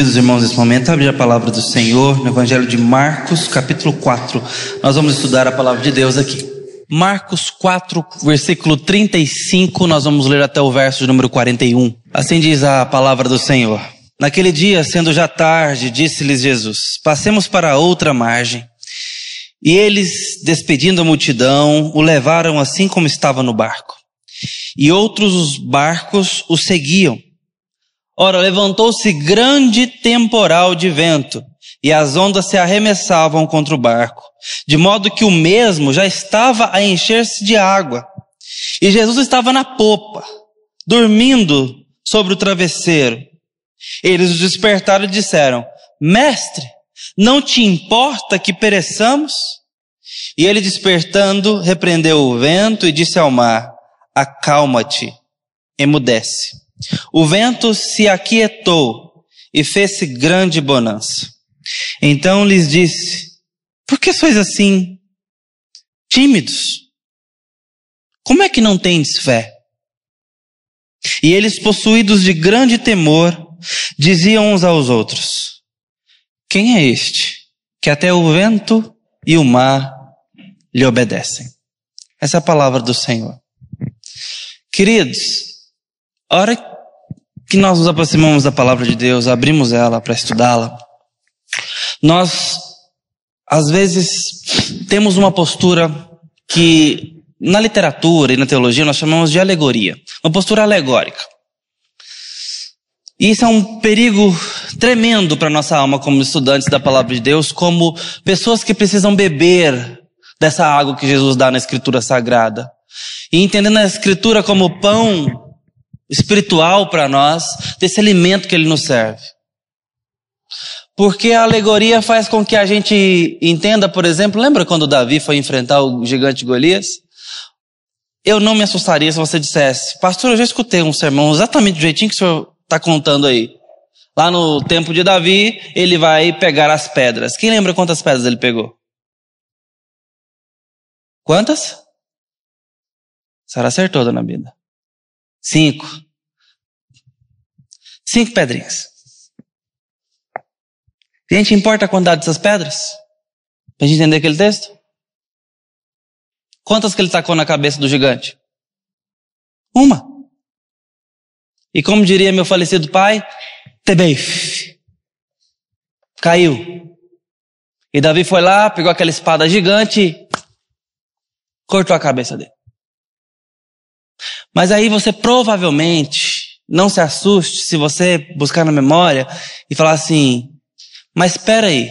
Meus irmãos, nesse momento, abre a palavra do Senhor no Evangelho de Marcos, capítulo 4. Nós vamos estudar a palavra de Deus aqui. Marcos 4, versículo 35, nós vamos ler até o verso de número 41. Assim diz a palavra do Senhor. Naquele dia, sendo já tarde, disse-lhes Jesus: Passemos para outra margem. E eles, despedindo a multidão, o levaram assim como estava no barco. E outros barcos o seguiam. Ora, levantou-se grande temporal de vento, e as ondas se arremessavam contra o barco, de modo que o mesmo já estava a encher-se de água. E Jesus estava na popa, dormindo sobre o travesseiro. Eles o despertaram e disseram: Mestre, não te importa que pereçamos? E ele despertando, repreendeu o vento e disse ao mar: Acalma-te, emudece. O vento se aquietou e fez-se grande bonança. Então lhes disse: Por que sois assim tímidos? Como é que não tendes fé? E eles, possuídos de grande temor, diziam uns aos outros: Quem é este que até o vento e o mar lhe obedecem? Essa é a palavra do Senhor. Queridos, a hora que nós nos aproximamos da palavra de Deus, abrimos ela para estudá-la, nós, às vezes, temos uma postura que, na literatura e na teologia, nós chamamos de alegoria. Uma postura alegórica. E isso é um perigo tremendo para nossa alma como estudantes da palavra de Deus, como pessoas que precisam beber dessa água que Jesus dá na Escritura Sagrada. E entendendo a Escritura como pão espiritual para nós, desse alimento que ele nos serve. Porque a alegoria faz com que a gente entenda, por exemplo, lembra quando Davi foi enfrentar o gigante Golias? Eu não me assustaria se você dissesse, pastor, eu já escutei um sermão exatamente do jeitinho que o senhor está contando aí. Lá no tempo de Davi, ele vai pegar as pedras. Quem lembra quantas pedras ele pegou? Quantas? A senhora acertou, dona Bida. Cinco. Cinco pedrinhas. Gente, importa a quantidade dessas pedras? Pra gente entender aquele texto? Quantas que ele tacou na cabeça do gigante? Uma. E como diria meu falecido pai, Tebeif. Caiu. E Davi foi lá, pegou aquela espada gigante, cortou a cabeça dele. Mas aí você provavelmente não se assuste se você buscar na memória e falar assim: mas espera aí,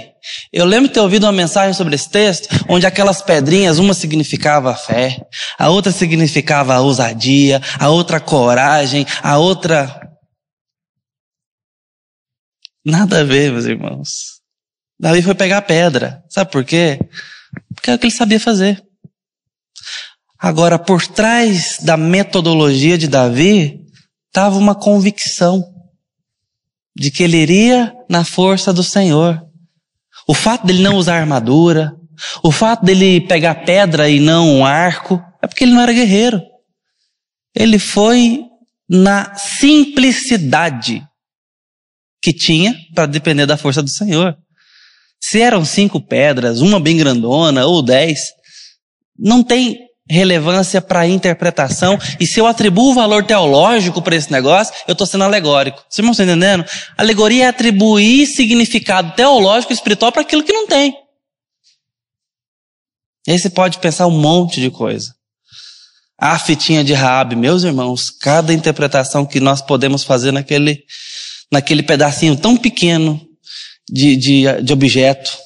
eu lembro de ter ouvido uma mensagem sobre esse texto, onde aquelas pedrinhas, uma significava fé, a outra significava ousadia, a outra coragem, a outra. Nada a ver, meus irmãos. Davi foi pegar pedra. Sabe por quê? Porque é o que ele sabia fazer. Agora, por trás da metodologia de Davi, estava uma convicção de que ele iria na força do Senhor. O fato dele não usar armadura, o fato dele pegar pedra e não um arco, é porque ele não era guerreiro. Ele foi na simplicidade que tinha para depender da força do Senhor. Se eram cinco pedras, uma bem grandona ou dez, não tem relevância para a interpretação, e se eu atribuo valor teológico para esse negócio, eu estou sendo alegórico. Vocês estão entendendo? Alegoria é atribuir significado teológico e espiritual para aquilo que não tem. E aí você pode pensar um monte de coisa. A fitinha de Raab, meus irmãos, cada interpretação que nós podemos fazer naquele, naquele pedacinho tão pequeno de, de, de objeto,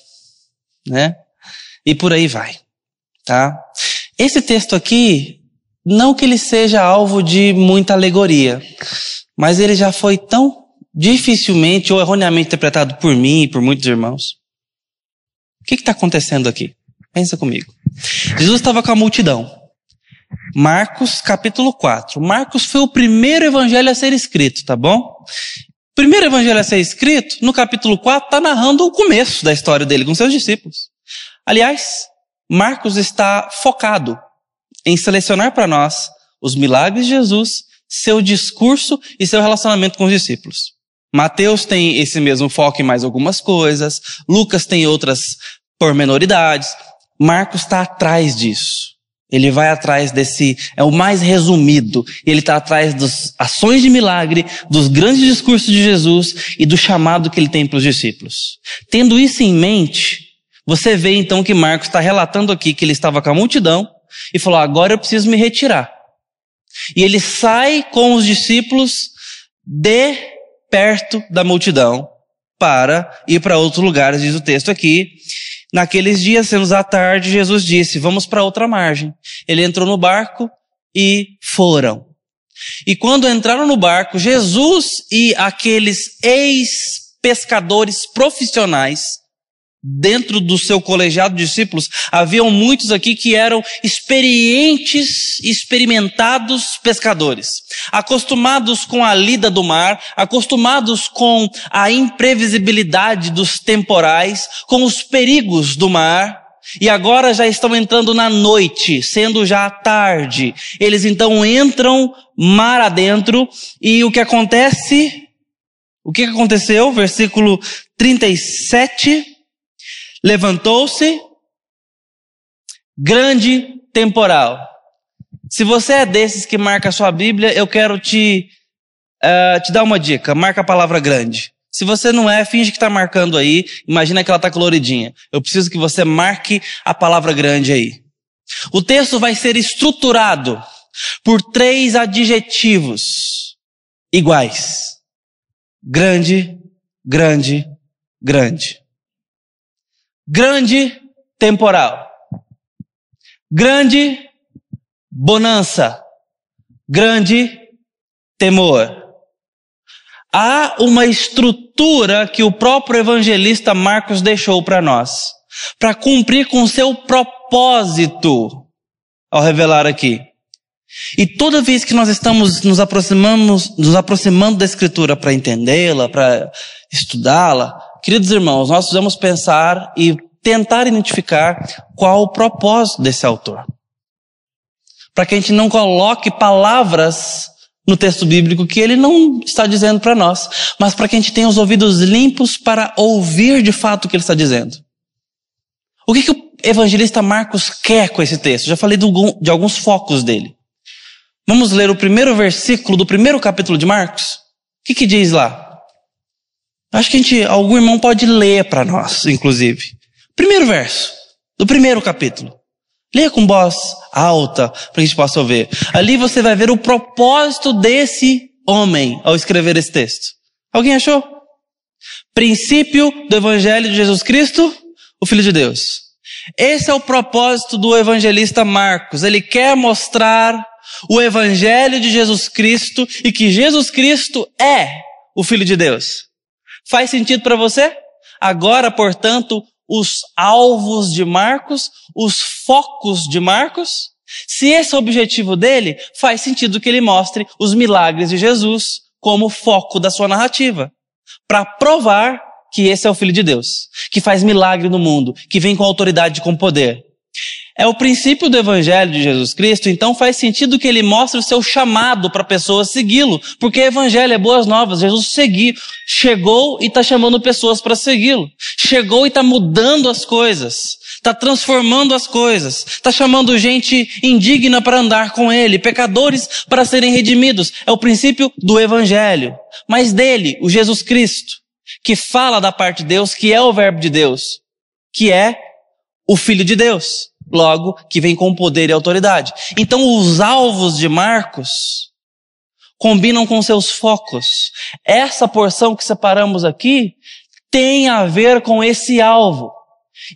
né? E por aí vai, tá? Esse texto aqui, não que ele seja alvo de muita alegoria, mas ele já foi tão dificilmente ou erroneamente interpretado por mim e por muitos irmãos. O que está acontecendo aqui? Pensa comigo. Jesus estava com a multidão. Marcos capítulo 4. Marcos foi o primeiro evangelho a ser escrito, tá bom? Primeiro evangelho a ser escrito, no capítulo 4, está narrando o começo da história dele com seus discípulos. Aliás, Marcos está focado em selecionar para nós os milagres de Jesus, seu discurso e seu relacionamento com os discípulos. Mateus tem esse mesmo foco em mais algumas coisas, Lucas tem outras pormenoridades, Marcos está atrás disso. Ele vai atrás desse, é o mais resumido. Ele está atrás das ações de milagre, dos grandes discursos de Jesus e do chamado que ele tem para os discípulos. Tendo isso em mente, você vê então que Marcos está relatando aqui que ele estava com a multidão e falou: agora eu preciso me retirar. E ele sai com os discípulos de perto da multidão para ir para outros lugares, diz o texto aqui. Naqueles dias, sendo à tarde, Jesus disse: Vamos para outra margem. Ele entrou no barco e foram. E quando entraram no barco, Jesus e aqueles ex-pescadores profissionais dentro do seu colegiado de discípulos, haviam muitos aqui que eram experientes, experimentados pescadores, acostumados com a lida do mar, acostumados com a imprevisibilidade dos temporais, com os perigos do mar, e agora já estão entrando na noite, sendo já tarde. Eles então entram mar adentro, e o que acontece? O que aconteceu? Versículo 37 Levantou-se grande temporal. Se você é desses que marca a sua Bíblia, eu quero te, uh, te dar uma dica. Marca a palavra grande. Se você não é, finge que está marcando aí. Imagina que ela está coloridinha. Eu preciso que você marque a palavra grande aí. O texto vai ser estruturado por três adjetivos iguais: grande, grande, grande. Grande temporal. Grande bonança. Grande temor. Há uma estrutura que o próprio evangelista Marcos deixou para nós, para cumprir com seu propósito ao revelar aqui. E toda vez que nós estamos nos aproximamos, nos aproximando da escritura para entendê-la, para estudá-la, Queridos irmãos, nós precisamos pensar e tentar identificar qual o propósito desse autor. Para que a gente não coloque palavras no texto bíblico que ele não está dizendo para nós, mas para que a gente tenha os ouvidos limpos para ouvir de fato o que ele está dizendo. O que, que o evangelista Marcos quer com esse texto? Já falei de alguns focos dele. Vamos ler o primeiro versículo do primeiro capítulo de Marcos? O que, que diz lá? Acho que a gente, algum irmão pode ler para nós, inclusive. Primeiro verso, do primeiro capítulo. Leia com voz alta, para que a gente possa ouvir. Ali você vai ver o propósito desse homem ao escrever esse texto. Alguém achou? Princípio do Evangelho de Jesus Cristo, o Filho de Deus. Esse é o propósito do evangelista Marcos. Ele quer mostrar o Evangelho de Jesus Cristo e que Jesus Cristo é o Filho de Deus. Faz sentido para você? Agora, portanto, os alvos de Marcos, os focos de Marcos, se esse é o objetivo dele, faz sentido que ele mostre os milagres de Jesus como foco da sua narrativa, para provar que esse é o Filho de Deus, que faz milagre no mundo, que vem com autoridade e com poder. É o princípio do Evangelho de Jesus Cristo, então faz sentido que ele mostre o seu chamado para a pessoa segui-lo, porque Evangelho é boas novas. Jesus seguiu, chegou e está chamando pessoas para segui-lo. Chegou e está mudando as coisas, está transformando as coisas, está chamando gente indigna para andar com ele, pecadores para serem redimidos. É o princípio do Evangelho. Mas dele, o Jesus Cristo, que fala da parte de Deus, que é o Verbo de Deus, que é o Filho de Deus logo que vem com poder e autoridade. Então os alvos de Marcos combinam com seus focos. Essa porção que separamos aqui tem a ver com esse alvo.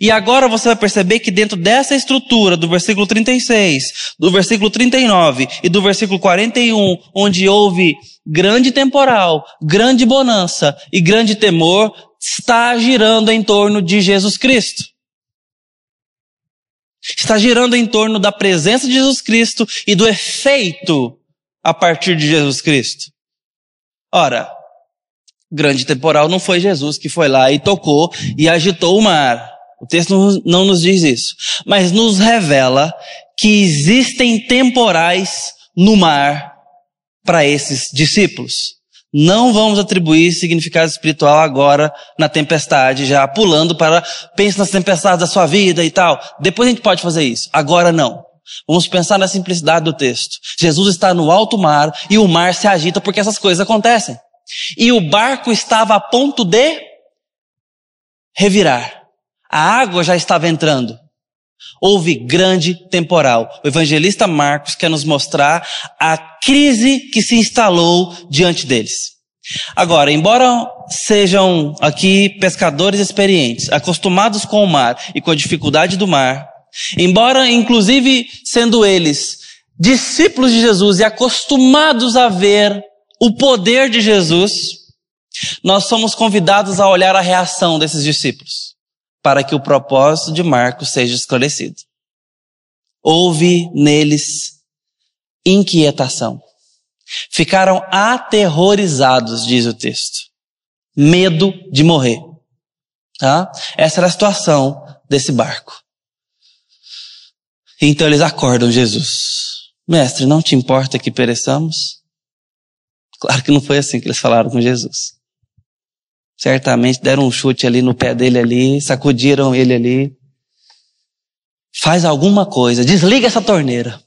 E agora você vai perceber que dentro dessa estrutura do versículo 36, do versículo 39 e do versículo 41, onde houve grande temporal, grande bonança e grande temor, está girando em torno de Jesus Cristo está girando em torno da presença de Jesus Cristo e do efeito a partir de Jesus Cristo. Ora, grande temporal não foi Jesus que foi lá e tocou e agitou o mar. O texto não nos diz isso, mas nos revela que existem temporais no mar para esses discípulos. Não vamos atribuir significado espiritual agora na tempestade, já pulando para pense nas tempestades da sua vida e tal. Depois a gente pode fazer isso. Agora não. Vamos pensar na simplicidade do texto. Jesus está no alto mar e o mar se agita porque essas coisas acontecem. E o barco estava a ponto de revirar. A água já estava entrando. Houve grande temporal. O evangelista Marcos quer nos mostrar a crise que se instalou diante deles. Agora, embora sejam aqui pescadores experientes, acostumados com o mar e com a dificuldade do mar, embora inclusive sendo eles discípulos de Jesus e acostumados a ver o poder de Jesus, nós somos convidados a olhar a reação desses discípulos para que o propósito de Marcos seja esclarecido. Houve neles inquietação. Ficaram aterrorizados, diz o texto. Medo de morrer. Tá? Essa era a situação desse barco. Então eles acordam Jesus. Mestre, não te importa que pereçamos? Claro que não foi assim que eles falaram com Jesus. Certamente deram um chute ali no pé dele ali, sacudiram ele ali. Faz alguma coisa, desliga essa torneira.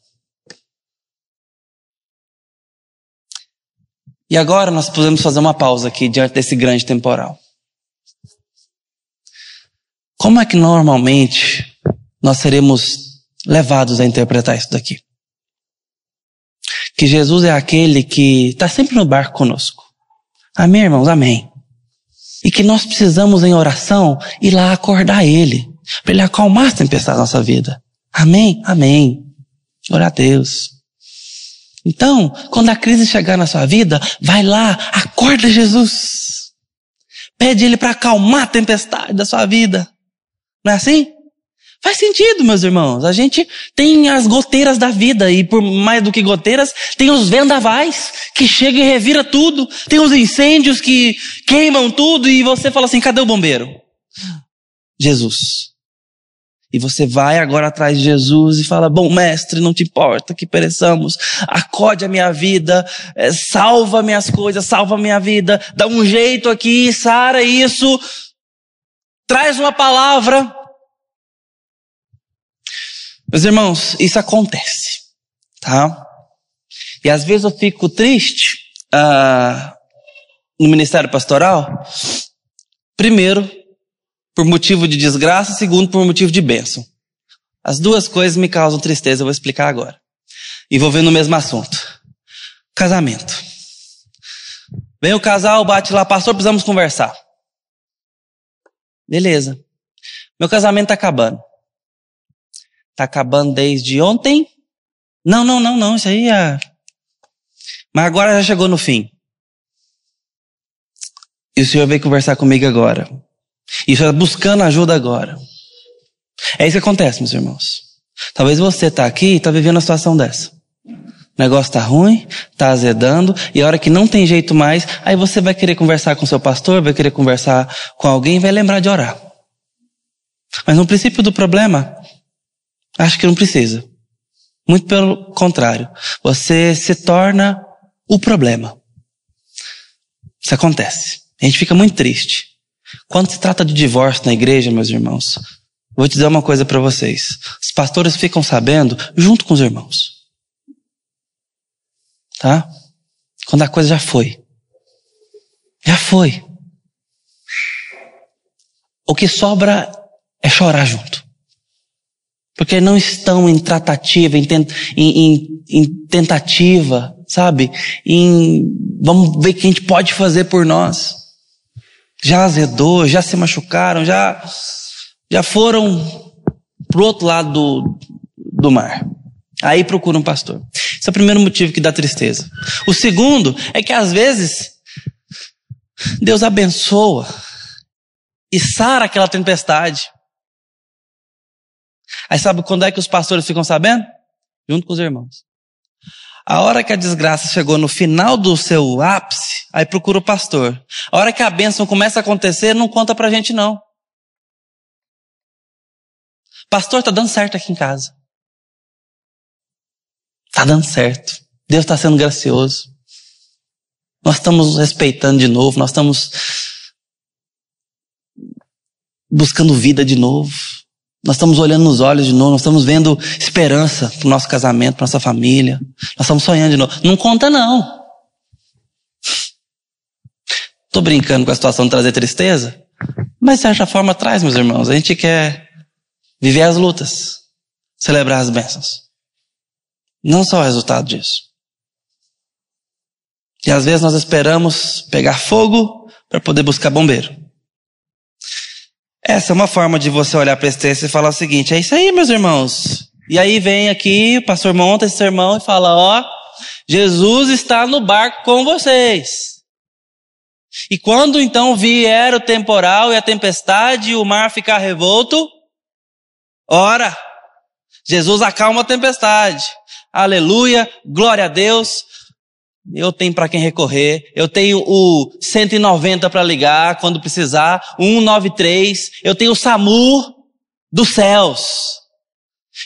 E agora nós podemos fazer uma pausa aqui diante desse grande temporal. Como é que normalmente nós seremos levados a interpretar isso daqui? Que Jesus é aquele que está sempre no barco conosco. Amém, irmãos? Amém. E que nós precisamos, em oração, ir lá acordar Ele, para Ele acalmar as tempestades da nossa vida. Amém? Amém. Glória a Deus. Então, quando a crise chegar na sua vida, vai lá, acorda Jesus. Pede Ele para acalmar a tempestade da sua vida. Não é assim? Faz sentido, meus irmãos. A gente tem as goteiras da vida e por mais do que goteiras, tem os vendavais que chegam e revira tudo. Tem os incêndios que queimam tudo e você fala assim: cadê o bombeiro? Jesus. E você vai agora atrás de Jesus e fala: Bom, mestre, não te importa que pereçamos, acode a minha vida, é, salva minhas coisas, salva minha vida, dá um jeito aqui, sara isso, traz uma palavra, meus irmãos, isso acontece, tá? E às vezes eu fico triste uh, no ministério pastoral, primeiro, por motivo de desgraça, segundo, por motivo de bênção. As duas coisas me causam tristeza, eu vou explicar agora. Envolvendo o mesmo assunto. Casamento. Vem o casal, bate lá, pastor, precisamos conversar. Beleza. Meu casamento está acabando. Está acabando desde ontem? Não, não, não, não, isso aí é. Mas agora já chegou no fim. E o Senhor veio conversar comigo agora. E está buscando ajuda agora. É isso que acontece, meus irmãos. Talvez você está aqui e está vivendo uma situação dessa. O negócio está ruim, está azedando, e a hora que não tem jeito mais, aí você vai querer conversar com seu pastor, vai querer conversar com alguém vai lembrar de orar. Mas no princípio do problema, Acho que não precisa. Muito pelo contrário. Você se torna o problema. Isso acontece. A gente fica muito triste. Quando se trata de divórcio na igreja, meus irmãos, vou te dizer uma coisa para vocês. Os pastores ficam sabendo junto com os irmãos. Tá? Quando a coisa já foi. Já foi. O que sobra é chorar junto. Porque não estão em tratativa, em, em, em tentativa, sabe? Em vamos ver o que a gente pode fazer por nós. Já azedou, já se machucaram, já, já foram pro outro lado do, do mar. Aí procuram um pastor. Esse é o primeiro motivo que dá tristeza. O segundo é que às vezes Deus abençoa e sara aquela tempestade. Aí sabe quando é que os pastores ficam sabendo? Junto com os irmãos. A hora que a desgraça chegou no final do seu ápice, aí procura o pastor. A hora que a bênção começa a acontecer, não conta pra gente não. Pastor, tá dando certo aqui em casa. Tá dando certo. Deus está sendo gracioso. Nós estamos respeitando de novo, nós estamos buscando vida de novo. Nós estamos olhando nos olhos de novo, nós estamos vendo esperança para o nosso casamento, para nossa família. Nós estamos sonhando de novo. Não conta, não. Estou brincando com a situação de trazer tristeza, mas de certa forma traz, meus irmãos. A gente quer viver as lutas, celebrar as bênçãos. Não só o resultado disso. E às vezes nós esperamos pegar fogo para poder buscar bombeiro. Essa é uma forma de você olhar para esse texto e falar o seguinte: é isso aí, meus irmãos. E aí vem aqui, o pastor monta esse sermão e fala: ó, Jesus está no barco com vocês. E quando então vier o temporal e a tempestade e o mar ficar revolto, ora, Jesus acalma a tempestade. Aleluia, glória a Deus. Eu tenho para quem recorrer, eu tenho o 190 para ligar quando precisar, o 193, eu tenho o SAMU dos céus.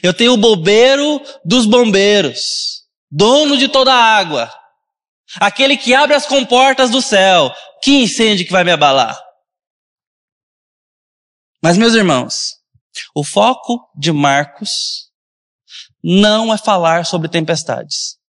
Eu tenho o bobeiro dos bombeiros, dono de toda a água, aquele que abre as comportas do céu. Que incêndio que vai me abalar? Mas meus irmãos, o foco de Marcos não é falar sobre tempestades.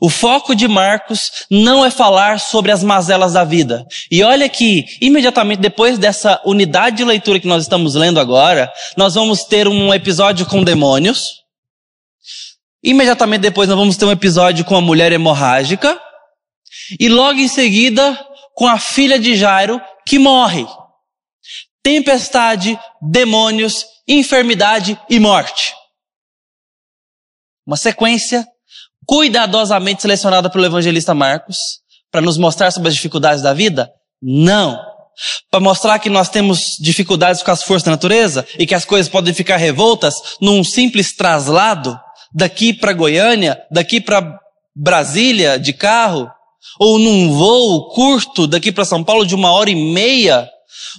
O foco de Marcos não é falar sobre as mazelas da vida. E olha que, imediatamente depois dessa unidade de leitura que nós estamos lendo agora, nós vamos ter um episódio com demônios. Imediatamente depois nós vamos ter um episódio com a mulher hemorrágica. E logo em seguida, com a filha de Jairo, que morre. Tempestade, demônios, enfermidade e morte. Uma sequência cuidadosamente selecionada pelo evangelista Marcos para nos mostrar sobre as dificuldades da vida? Não. Para mostrar que nós temos dificuldades com as forças da natureza e que as coisas podem ficar revoltas num simples traslado daqui para Goiânia, daqui para Brasília de carro, ou num voo curto daqui para São Paulo de uma hora e meia,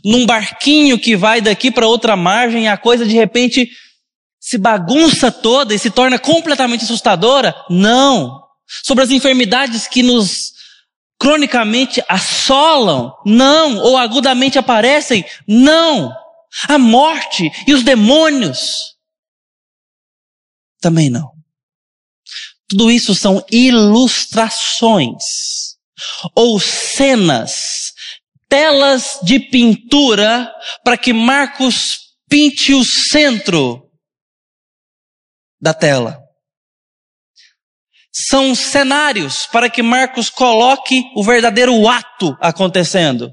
num barquinho que vai daqui para outra margem a coisa de repente se bagunça toda e se torna completamente assustadora? Não. Sobre as enfermidades que nos cronicamente assolam? Não. Ou agudamente aparecem? Não. A morte e os demônios? Também não. Tudo isso são ilustrações ou cenas, telas de pintura para que Marcos pinte o centro da tela. São cenários para que Marcos coloque o verdadeiro ato acontecendo.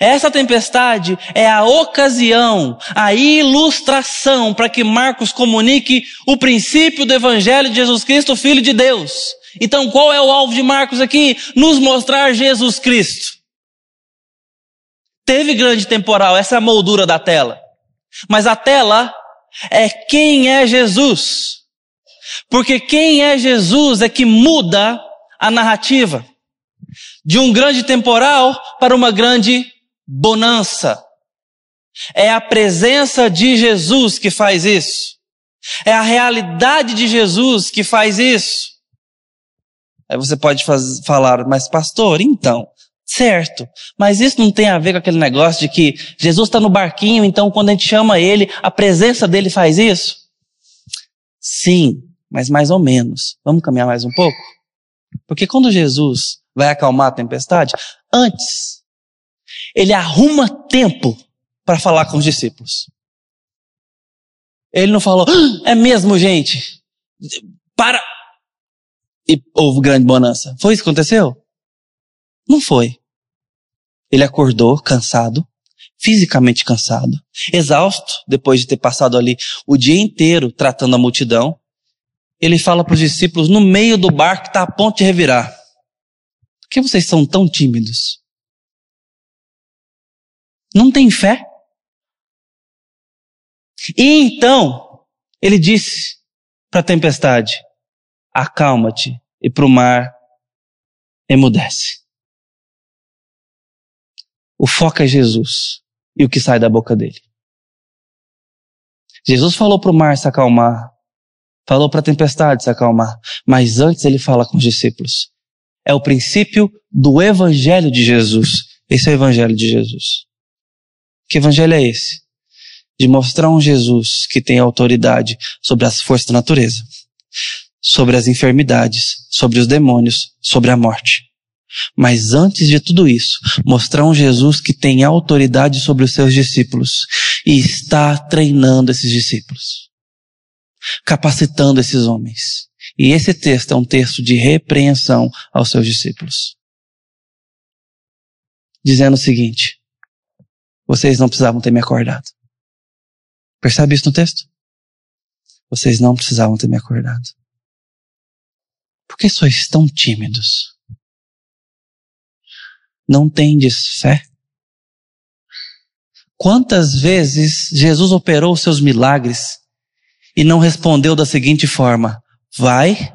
Essa tempestade é a ocasião, a ilustração para que Marcos comunique o princípio do Evangelho de Jesus Cristo, Filho de Deus. Então, qual é o alvo de Marcos aqui? Nos mostrar Jesus Cristo. Teve grande temporal, essa é a moldura da tela. Mas a tela é quem é Jesus. Porque quem é Jesus é que muda a narrativa de um grande temporal para uma grande bonança. É a presença de Jesus que faz isso. É a realidade de Jesus que faz isso. Aí você pode faz, falar, mas pastor, então, Certo, mas isso não tem a ver com aquele negócio de que Jesus está no barquinho, então quando a gente chama ele, a presença dele faz isso? Sim, mas mais ou menos. Vamos caminhar mais um pouco? Porque quando Jesus vai acalmar a tempestade, antes, ele arruma tempo para falar com os discípulos. Ele não falou, ah, é mesmo, gente? Para! E houve grande bonança. Foi isso que aconteceu? Não foi. Ele acordou cansado, fisicamente cansado, exausto, depois de ter passado ali o dia inteiro tratando a multidão. Ele fala para os discípulos no meio do barco que está a ponto de revirar: Por que vocês são tão tímidos? Não tem fé? E então, ele disse para a tempestade: Acalma-te, e para o mar, emudece. O foco é Jesus e o que sai da boca dele. Jesus falou para o mar se acalmar, falou para a tempestade se acalmar, mas antes ele fala com os discípulos: é o princípio do Evangelho de Jesus. Esse é o Evangelho de Jesus. Que Evangelho é esse? De mostrar um Jesus que tem autoridade sobre as forças da natureza, sobre as enfermidades, sobre os demônios, sobre a morte. Mas antes de tudo isso, mostrar um Jesus que tem autoridade sobre os seus discípulos e está treinando esses discípulos, capacitando esses homens. E esse texto é um texto de repreensão aos seus discípulos. Dizendo o seguinte: vocês não precisavam ter me acordado. Percebe isso no texto? Vocês não precisavam ter me acordado. Por que sois tão tímidos? Não tendes fé? Quantas vezes Jesus operou seus milagres e não respondeu da seguinte forma: Vai,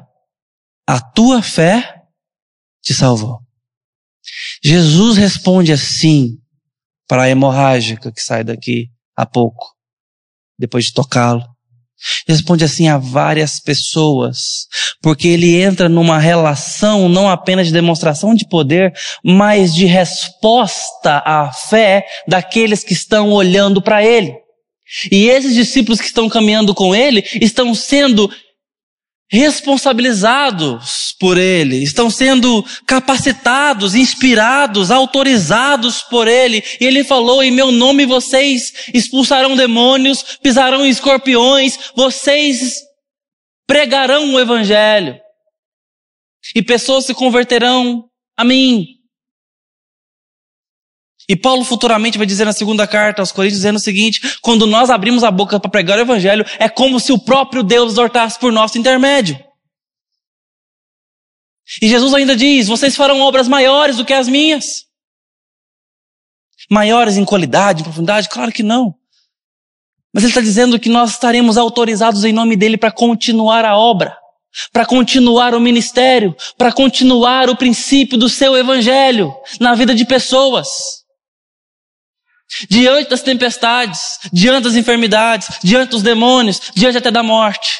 a tua fé te salvou. Jesus responde assim para a hemorrágica que sai daqui a pouco, depois de tocá-lo. Responde assim a várias pessoas, porque ele entra numa relação não apenas de demonstração de poder, mas de resposta à fé daqueles que estão olhando para ele. E esses discípulos que estão caminhando com ele estão sendo responsabilizados por Ele, estão sendo capacitados, inspirados, autorizados por Ele. E Ele falou: em meu nome vocês expulsarão demônios, pisarão escorpiões, vocês pregarão o Evangelho. E pessoas se converterão a mim. E Paulo futuramente vai dizer na segunda carta aos Coríntios, dizendo o seguinte: quando nós abrimos a boca para pregar o Evangelho, é como se o próprio Deus exortasse por nosso intermédio. E Jesus ainda diz: vocês farão obras maiores do que as minhas. Maiores em qualidade, em profundidade? Claro que não. Mas ele está dizendo que nós estaremos autorizados em nome dele para continuar a obra, para continuar o ministério, para continuar o princípio do seu evangelho na vida de pessoas. Diante das tempestades, diante das enfermidades, diante dos demônios, diante até da morte.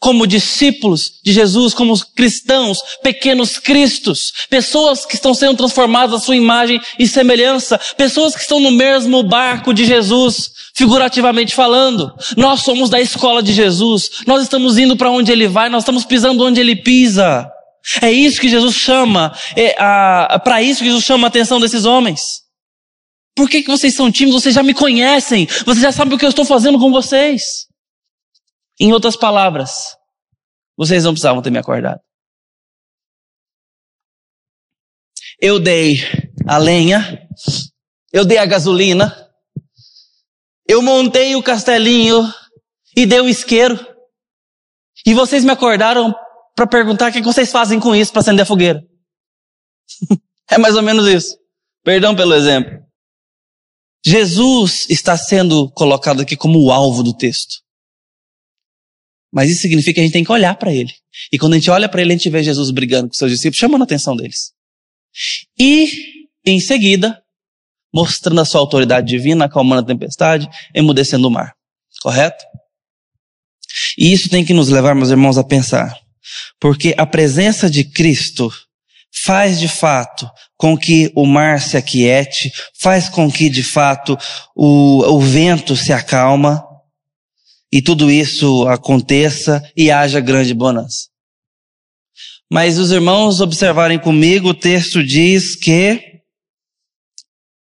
Como discípulos de Jesus, como cristãos, pequenos cristos, pessoas que estão sendo transformadas à sua imagem e semelhança, pessoas que estão no mesmo barco de Jesus, figurativamente falando. Nós somos da escola de Jesus, nós estamos indo para onde ele vai, nós estamos pisando onde ele pisa. É isso que Jesus chama, é, para isso que Jesus chama a atenção desses homens. Por que, que vocês são tímidos? Vocês já me conhecem. Vocês já sabem o que eu estou fazendo com vocês. Em outras palavras, vocês não precisavam ter me acordado. Eu dei a lenha, eu dei a gasolina, eu montei o castelinho e dei o isqueiro. E vocês me acordaram para perguntar o que vocês fazem com isso para acender a fogueira. é mais ou menos isso. Perdão pelo exemplo. Jesus está sendo colocado aqui como o alvo do texto. Mas isso significa que a gente tem que olhar para ele. E quando a gente olha para ele, a gente vê Jesus brigando com seus discípulos, chamando a atenção deles. E, em seguida, mostrando a sua autoridade divina, acalmando a tempestade, emudecendo o mar. Correto? E isso tem que nos levar, meus irmãos, a pensar. Porque a presença de Cristo faz de fato com que o mar se aquiete, faz com que de fato o, o vento se acalma e tudo isso aconteça e haja grande bonança. Mas os irmãos observarem comigo, o texto diz que,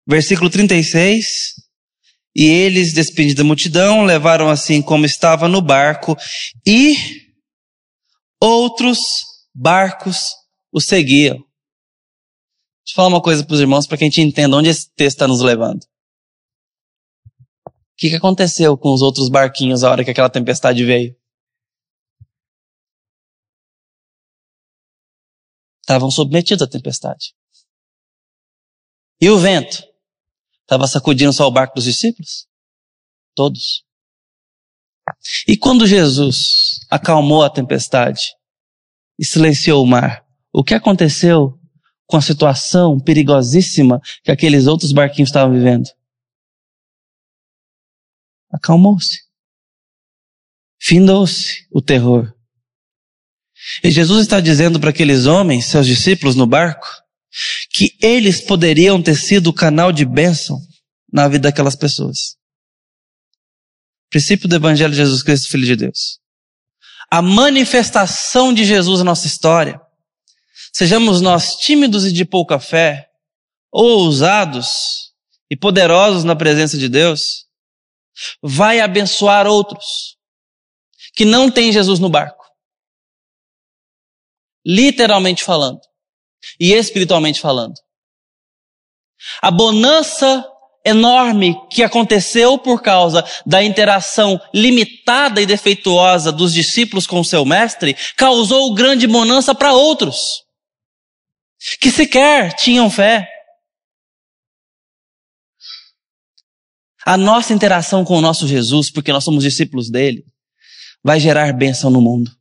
versículo 36, e eles, despedidos da multidão, levaram assim como estava no barco, e outros barcos o seguiam. Deixa eu falar uma coisa para os irmãos para que a gente entenda onde esse texto está nos levando. O que, que aconteceu com os outros barquinhos a hora que aquela tempestade veio? Estavam submetidos à tempestade. E o vento? Estava sacudindo só o barco dos discípulos? Todos. E quando Jesus acalmou a tempestade e silenciou o mar, o que aconteceu com a situação perigosíssima que aqueles outros barquinhos estavam vivendo? Acalmou-se. Findou-se o terror. E Jesus está dizendo para aqueles homens, seus discípulos no barco, que eles poderiam ter sido o canal de bênção na vida daquelas pessoas. Princípio do Evangelho de Jesus Cristo, Filho de Deus. A manifestação de Jesus na nossa história, sejamos nós tímidos e de pouca fé, ou ousados e poderosos na presença de Deus, vai abençoar outros que não têm Jesus no barco. Literalmente falando e espiritualmente falando. A bonança enorme que aconteceu por causa da interação limitada e defeituosa dos discípulos com seu mestre causou grande bonança para outros que sequer tinham fé. A nossa interação com o nosso Jesus, porque nós somos discípulos dele, vai gerar bênção no mundo.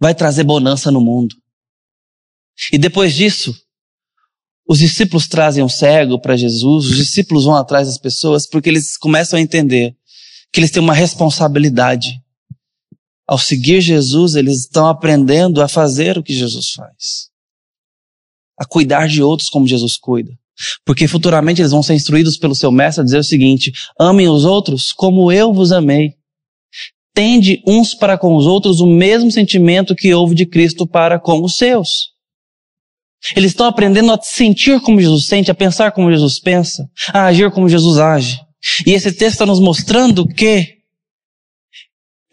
Vai trazer bonança no mundo. E depois disso, os discípulos trazem um cego para Jesus, os discípulos vão atrás das pessoas porque eles começam a entender que eles têm uma responsabilidade. Ao seguir Jesus, eles estão aprendendo a fazer o que Jesus faz. A cuidar de outros como Jesus cuida. Porque futuramente eles vão ser instruídos pelo seu mestre a dizer o seguinte: amem os outros como eu vos amei. Tende uns para com os outros o mesmo sentimento que houve de Cristo para com os seus. Eles estão aprendendo a sentir como Jesus sente, a pensar como Jesus pensa, a agir como Jesus age. E esse texto está nos mostrando que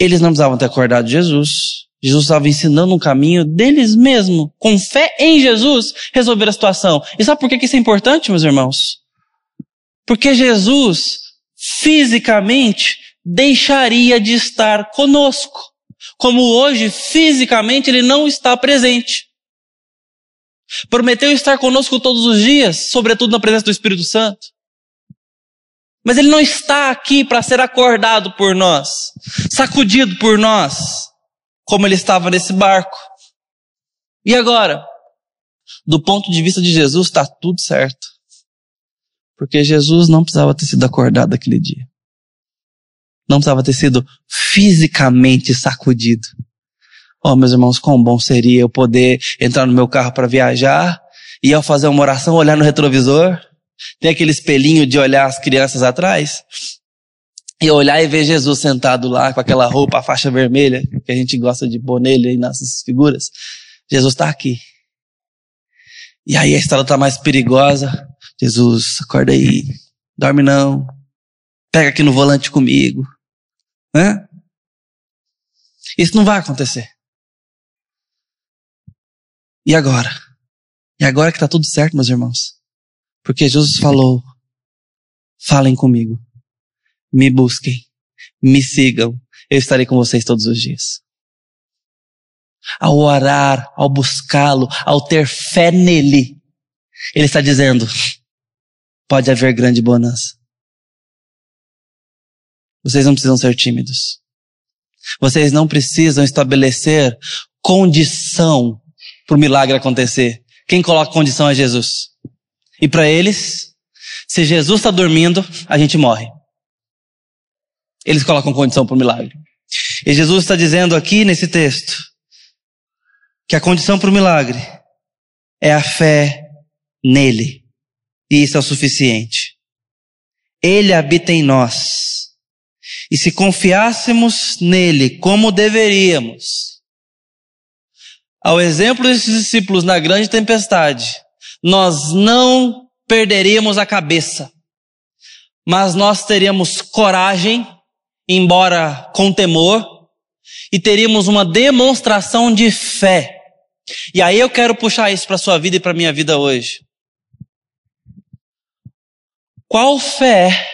eles não precisavam ter acordado Jesus. Jesus estava ensinando um caminho deles mesmos, com fé em Jesus, resolver a situação. E sabe por que isso é importante, meus irmãos? Porque Jesus, fisicamente, deixaria de estar conosco. Como hoje, fisicamente, ele não está presente. Prometeu estar conosco todos os dias, sobretudo na presença do Espírito Santo. Mas ele não está aqui para ser acordado por nós, sacudido por nós, como ele estava nesse barco. E agora? Do ponto de vista de Jesus, está tudo certo. Porque Jesus não precisava ter sido acordado aquele dia. Não precisava ter sido fisicamente sacudido. Oh, meus irmãos, quão bom seria eu poder entrar no meu carro para viajar e ao fazer uma oração olhar no retrovisor. Tem aquele espelhinho de olhar as crianças atrás. E olhar e ver Jesus sentado lá com aquela roupa, a faixa vermelha, que a gente gosta de pôr nele aí nessas figuras. Jesus está aqui. E aí a estrada está mais perigosa. Jesus, acorda aí. Dorme não. Pega aqui no volante comigo. Hã? Isso não vai acontecer. E agora? E agora que está tudo certo, meus irmãos? Porque Jesus falou: falem comigo, me busquem, me sigam, eu estarei com vocês todos os dias. Ao orar, ao buscá-lo, ao ter fé nele, ele está dizendo: pode haver grande bonança. Vocês não precisam ser tímidos. Vocês não precisam estabelecer condição para o milagre acontecer. Quem coloca condição é Jesus. E para eles, se Jesus está dormindo, a gente morre. Eles colocam condição para o milagre. E Jesus está dizendo aqui nesse texto que a condição para o milagre é a fé nele. E isso é o suficiente. Ele habita em nós. E se confiássemos nele como deveríamos, ao exemplo desses discípulos na grande tempestade, nós não perderíamos a cabeça, mas nós teríamos coragem, embora com temor, e teríamos uma demonstração de fé. E aí eu quero puxar isso para sua vida e para minha vida hoje. Qual fé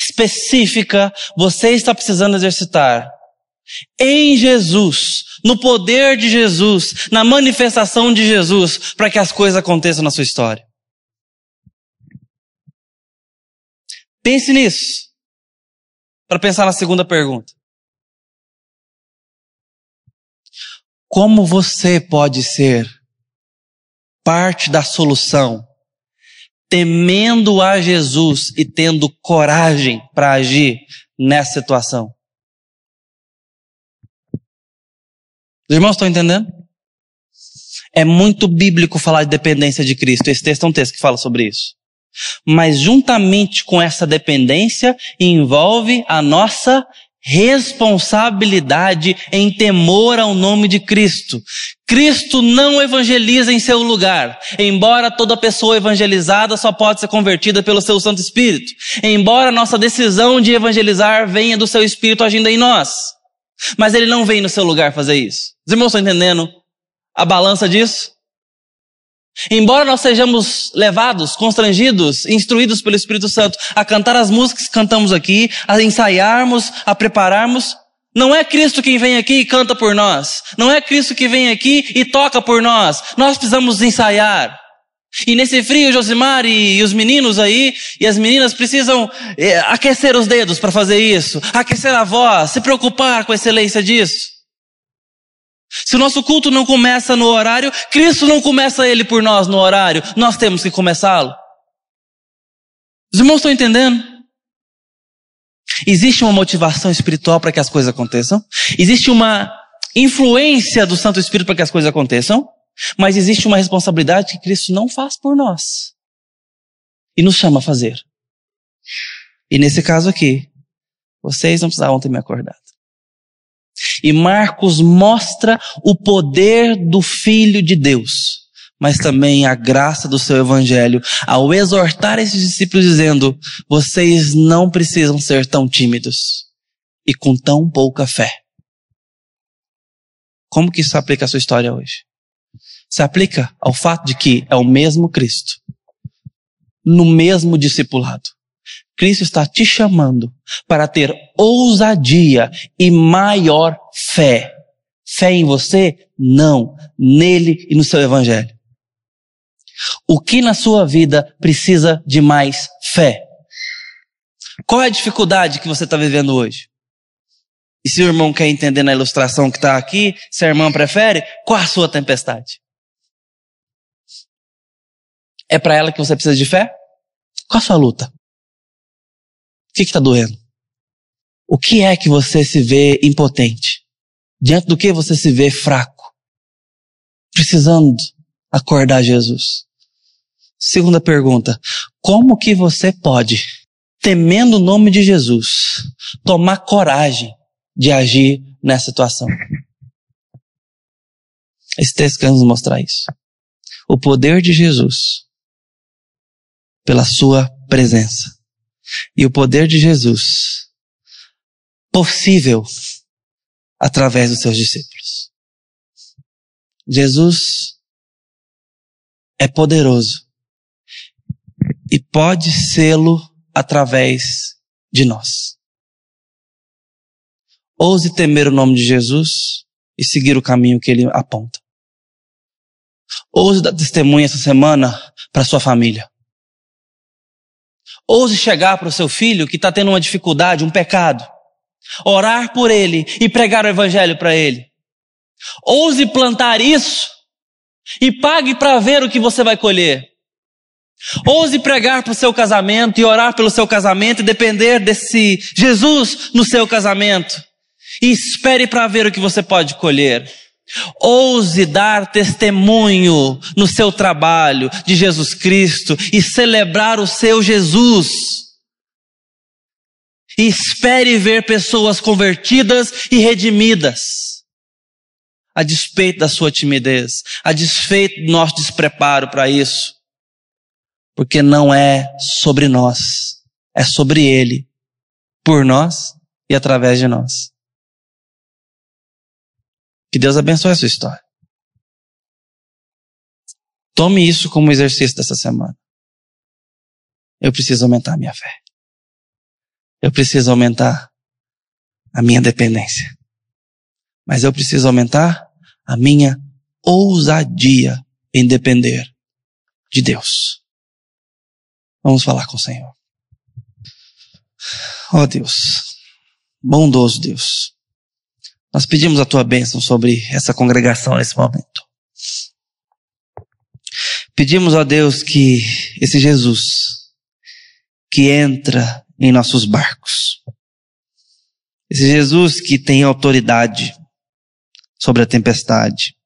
específica você está precisando exercitar em Jesus, no poder de Jesus, na manifestação de Jesus, para que as coisas aconteçam na sua história. Pense nisso, para pensar na segunda pergunta. Como você pode ser parte da solução, temendo a Jesus e tendo coragem para agir nessa situação? Os irmãos estão entendendo? É muito bíblico falar de dependência de Cristo. Esse texto é um texto que fala sobre isso. Mas juntamente com essa dependência envolve a nossa responsabilidade em temor ao nome de Cristo. Cristo não evangeliza em seu lugar, embora toda pessoa evangelizada só pode ser convertida pelo seu Santo Espírito. Embora nossa decisão de evangelizar venha do seu Espírito agindo em nós. Mas ele não vem no seu lugar fazer isso. Os irmãos estão entendendo a balança disso? Embora nós sejamos levados, constrangidos, instruídos pelo Espírito Santo a cantar as músicas que cantamos aqui, a ensaiarmos, a prepararmos, não é Cristo quem vem aqui e canta por nós. Não é Cristo que vem aqui e toca por nós. Nós precisamos ensaiar. E nesse frio, Josimar e, e os meninos aí, e as meninas precisam é, aquecer os dedos para fazer isso, aquecer a voz, se preocupar com a excelência disso. Se o nosso culto não começa no horário, Cristo não começa ele por nós no horário, nós temos que começá-lo. Os irmãos estão entendendo? Existe uma motivação espiritual para que as coisas aconteçam, existe uma influência do Santo Espírito para que as coisas aconteçam, mas existe uma responsabilidade que Cristo não faz por nós e nos chama a fazer. E nesse caso aqui, vocês não precisavam ter me acordado. E Marcos mostra o poder do Filho de Deus, mas também a graça do seu Evangelho, ao exortar esses discípulos dizendo: vocês não precisam ser tão tímidos e com tão pouca fé. Como que isso aplica à sua história hoje? Se aplica ao fato de que é o mesmo Cristo, no mesmo discipulado, Cristo está te chamando para ter ousadia e maior fé. Fé em você? Não. Nele e no seu evangelho. O que na sua vida precisa de mais fé? Qual é a dificuldade que você está vivendo hoje? E se o irmão quer entender na ilustração que está aqui, se a irmã prefere, qual a sua tempestade? É para ela que você precisa de fé? Qual a sua luta? O que está doendo? O que é que você se vê impotente? Diante do que você se vê fraco? Precisando acordar Jesus. Segunda pergunta: como que você pode, temendo o nome de Jesus, tomar coragem de agir nessa situação? Esse texto quer nos mostrar isso. O poder de Jesus pela sua presença e o poder de Jesus possível através dos seus discípulos. Jesus é poderoso e pode sê-lo através de nós. Ouse temer o nome de Jesus e seguir o caminho que ele aponta. Ouse dar testemunha essa semana para sua família. Ouse chegar para o seu filho que está tendo uma dificuldade, um pecado. Orar por ele e pregar o evangelho para ele. Ouse plantar isso e pague para ver o que você vai colher. Ouse pregar para o seu casamento e orar pelo seu casamento e depender desse Jesus no seu casamento. E espere para ver o que você pode colher. Ouse dar testemunho no seu trabalho de Jesus Cristo e celebrar o seu Jesus. E espere ver pessoas convertidas e redimidas. A despeito da sua timidez, a despeito do nosso despreparo para isso. Porque não é sobre nós, é sobre Ele, por nós e através de nós. Que Deus abençoe a sua história. Tome isso como exercício dessa semana. Eu preciso aumentar a minha fé. Eu preciso aumentar a minha dependência. Mas eu preciso aumentar a minha ousadia em depender de Deus. Vamos falar com o Senhor. Ó oh Deus, bondoso Deus. Nós pedimos a tua bênção sobre essa congregação nesse momento. Pedimos a Deus que esse Jesus que entra em nossos barcos, esse Jesus que tem autoridade sobre a tempestade,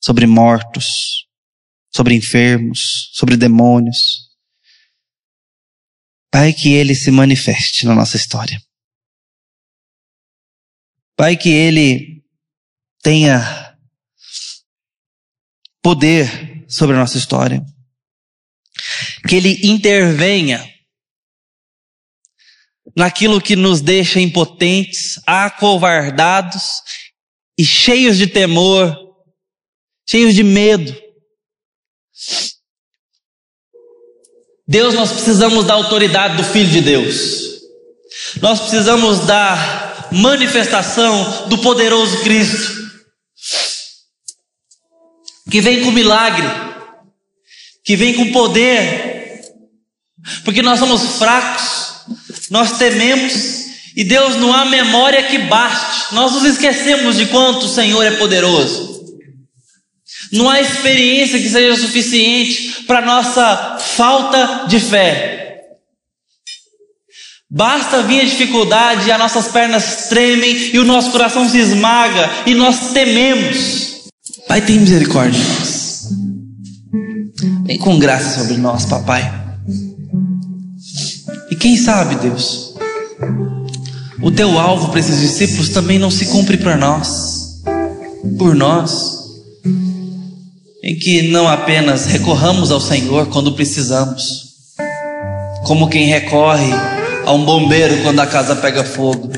sobre mortos, sobre enfermos, sobre demônios. Pai, que Ele se manifeste na nossa história. Pai, que Ele tenha poder sobre a nossa história. Que Ele intervenha naquilo que nos deixa impotentes, acovardados e cheios de temor, cheios de medo. Deus, nós precisamos da autoridade do Filho de Deus. Nós precisamos da manifestação do poderoso Cristo. Que vem com milagre, que vem com poder, porque nós somos fracos, nós tememos, e Deus não há memória que baste, nós nos esquecemos de quanto o Senhor é poderoso. Não há experiência que seja suficiente para nossa falta de fé. Basta vir a dificuldade e as nossas pernas tremem e o nosso coração se esmaga e nós tememos. Pai, tem misericórdia de nós. Vem com graça sobre nós, papai. E quem sabe, Deus, o teu alvo para esses discípulos também não se cumpre para nós, por nós em que não apenas recorramos ao Senhor quando precisamos, como quem recorre a um bombeiro quando a casa pega fogo,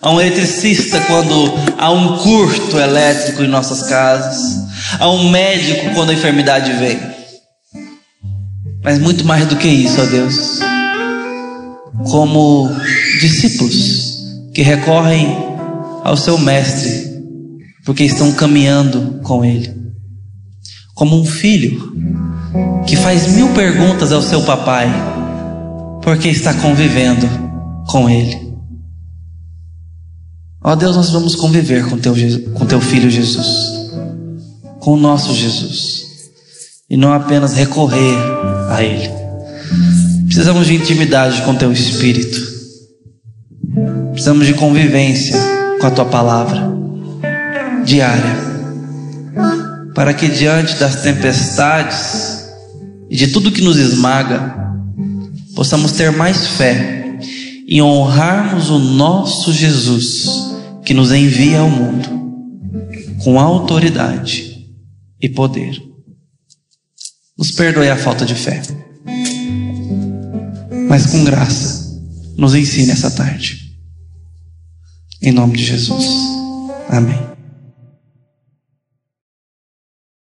a um eletricista quando há um curto elétrico em nossas casas, a um médico quando a enfermidade vem. Mas muito mais do que isso, ó Deus, como discípulos que recorrem ao seu Mestre, porque estão caminhando com Ele. Como um filho que faz mil perguntas ao seu papai porque está convivendo com ele. Ó Deus, nós vamos conviver com teu, com teu filho Jesus, com o nosso Jesus, e não apenas recorrer a ele. Precisamos de intimidade com teu espírito, precisamos de convivência com a tua palavra diária para que diante das tempestades e de tudo que nos esmaga, possamos ter mais fé e honrarmos o nosso Jesus que nos envia ao mundo com autoridade e poder. Nos perdoe a falta de fé, mas com graça, nos ensine essa tarde. Em nome de Jesus. Amém.